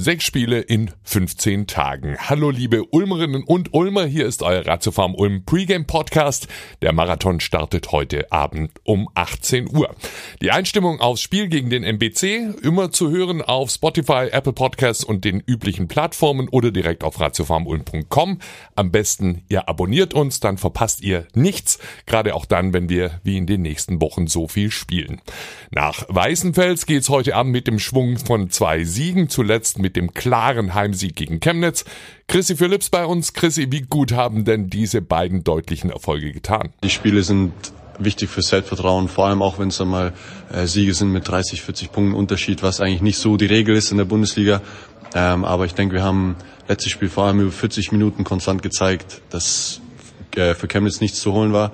Sechs Spiele in 15 Tagen. Hallo liebe Ulmerinnen und Ulmer, hier ist euer Ratiofarm Ulm Pregame Podcast. Der Marathon startet heute Abend um 18 Uhr. Die Einstimmung aufs Spiel gegen den MBC immer zu hören auf Spotify, Apple Podcasts und den üblichen Plattformen oder direkt auf ratiofarmulm.com. Am besten ihr abonniert uns, dann verpasst ihr nichts, gerade auch dann, wenn wir wie in den nächsten Wochen so viel spielen. Nach Weißenfels geht's heute Abend mit dem Schwung von zwei Siegen, zuletzt mit mit dem klaren Heimsieg gegen Chemnitz. Chrissy Phillips bei uns. Chrissy, wie gut haben denn diese beiden deutlichen Erfolge getan? Die Spiele sind wichtig für Selbstvertrauen, vor allem auch wenn es einmal äh, Siege sind mit 30, 40 Punkten Unterschied, was eigentlich nicht so die Regel ist in der Bundesliga. Ähm, aber ich denke, wir haben letztes Spiel vor allem über 40 Minuten konstant gezeigt, dass äh, für Chemnitz nichts zu holen war.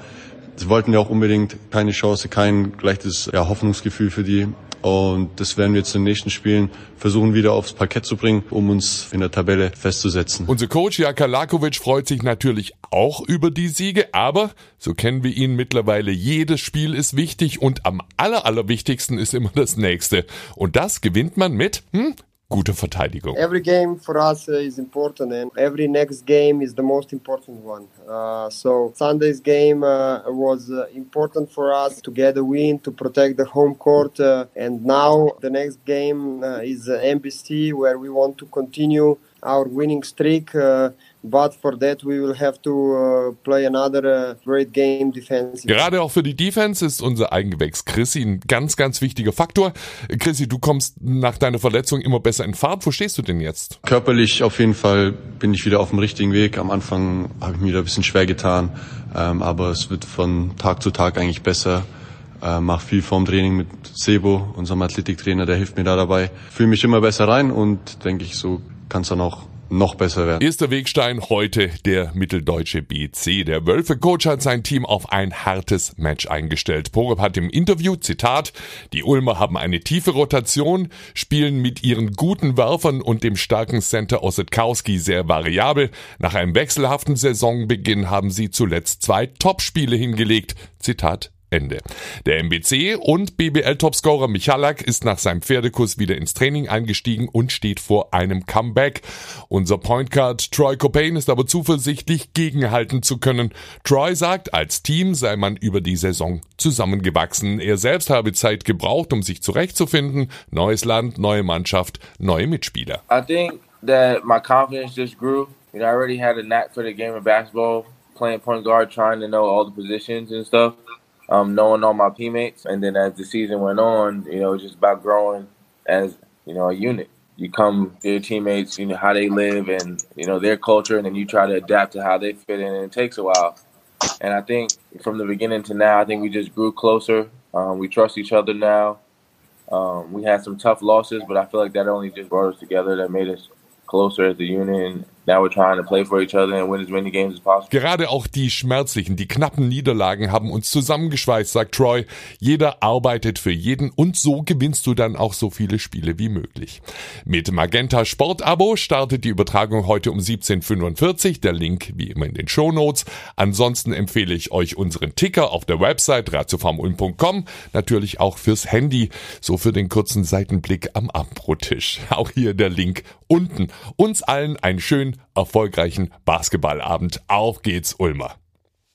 Sie wollten ja auch unbedingt keine Chance, kein leichtes ja, Hoffnungsgefühl für die. Und das werden wir jetzt in den nächsten Spielen versuchen wieder aufs Parkett zu bringen, um uns in der Tabelle festzusetzen. Unser Coach Jaka Lakovic freut sich natürlich auch über die Siege, aber so kennen wir ihn mittlerweile, jedes Spiel ist wichtig und am aller, allerwichtigsten ist immer das nächste. Und das gewinnt man mit hm, gute Verteidigung. Every game for us uh, is important and every next game is the most important one. Uh, so Sunday's game uh, was uh, important for us to get a win to protect the home court uh, and now the next game uh, is MBC where we want to continue our winning streak. But for that we will have to uh, play another uh, great game defensive. Gerade auch für die Defense ist unser Eigengewächs Chrissy ein ganz, ganz wichtiger Faktor. Chrissy, du kommst nach deiner Verletzung immer besser in Fahrt. Wo stehst du denn jetzt? Körperlich auf jeden Fall bin ich wieder auf dem richtigen Weg. Am Anfang habe ich mir da ein bisschen schwer getan, ähm, aber es wird von Tag zu Tag eigentlich besser. Äh, mach viel vorm Training mit Sebo, unserem Athletiktrainer, der hilft mir da dabei. Fühle mich immer besser rein und denke ich, so kann es dann auch noch besser werden. Erster Wegstein heute der mitteldeutsche BC. Der Wölfe-Coach hat sein Team auf ein hartes Match eingestellt. Poreb hat im Interview, Zitat, die Ulmer haben eine tiefe Rotation, spielen mit ihren guten Werfern und dem starken Center Ossetkowski sehr variabel. Nach einem wechselhaften Saisonbeginn haben sie zuletzt zwei Topspiele hingelegt. Zitat Ende. Der MBC und BBL-Topscorer Michalak ist nach seinem Pferdekuss wieder ins Training eingestiegen und steht vor einem Comeback. Unser Point Guard Troy Copain ist aber zuversichtlich, gegenhalten zu können. Troy sagt, als Team sei man über die Saison zusammengewachsen. Er selbst habe Zeit gebraucht, um sich zurechtzufinden. Neues Land, neue Mannschaft, neue Mitspieler. I think that my confidence just grew. You know, I already had a knack for the game of basketball, playing point guard, trying to know all the positions and stuff. Um, knowing all my teammates. And then as the season went on, you know, just about growing as, you know, a unit. You come to your teammates, you know, how they live and, you know, their culture, and then you try to adapt to how they fit in, and it takes a while. And I think from the beginning to now, I think we just grew closer. Um, we trust each other now. Um, we had some tough losses, but I feel like that only just brought us together, that made us closer as a unit, Now we're trying to play for each other and win as many games as possible. Gerade auch die schmerzlichen, die knappen Niederlagen haben uns zusammengeschweißt, sagt Troy. Jeder arbeitet für jeden und so gewinnst du dann auch so viele Spiele wie möglich. Mit Magenta Sport Abo startet die Übertragung heute um 17.45 Der Link wie immer in den Show. Ansonsten empfehle ich euch unseren Ticker auf der Website ratiofarmulm.com. Natürlich auch fürs Handy, so für den kurzen Seitenblick am Abendbrottisch. Auch hier der Link unten. Uns allen einen schönen erfolgreichen Basketballabend. Auf geht's, Ulmer.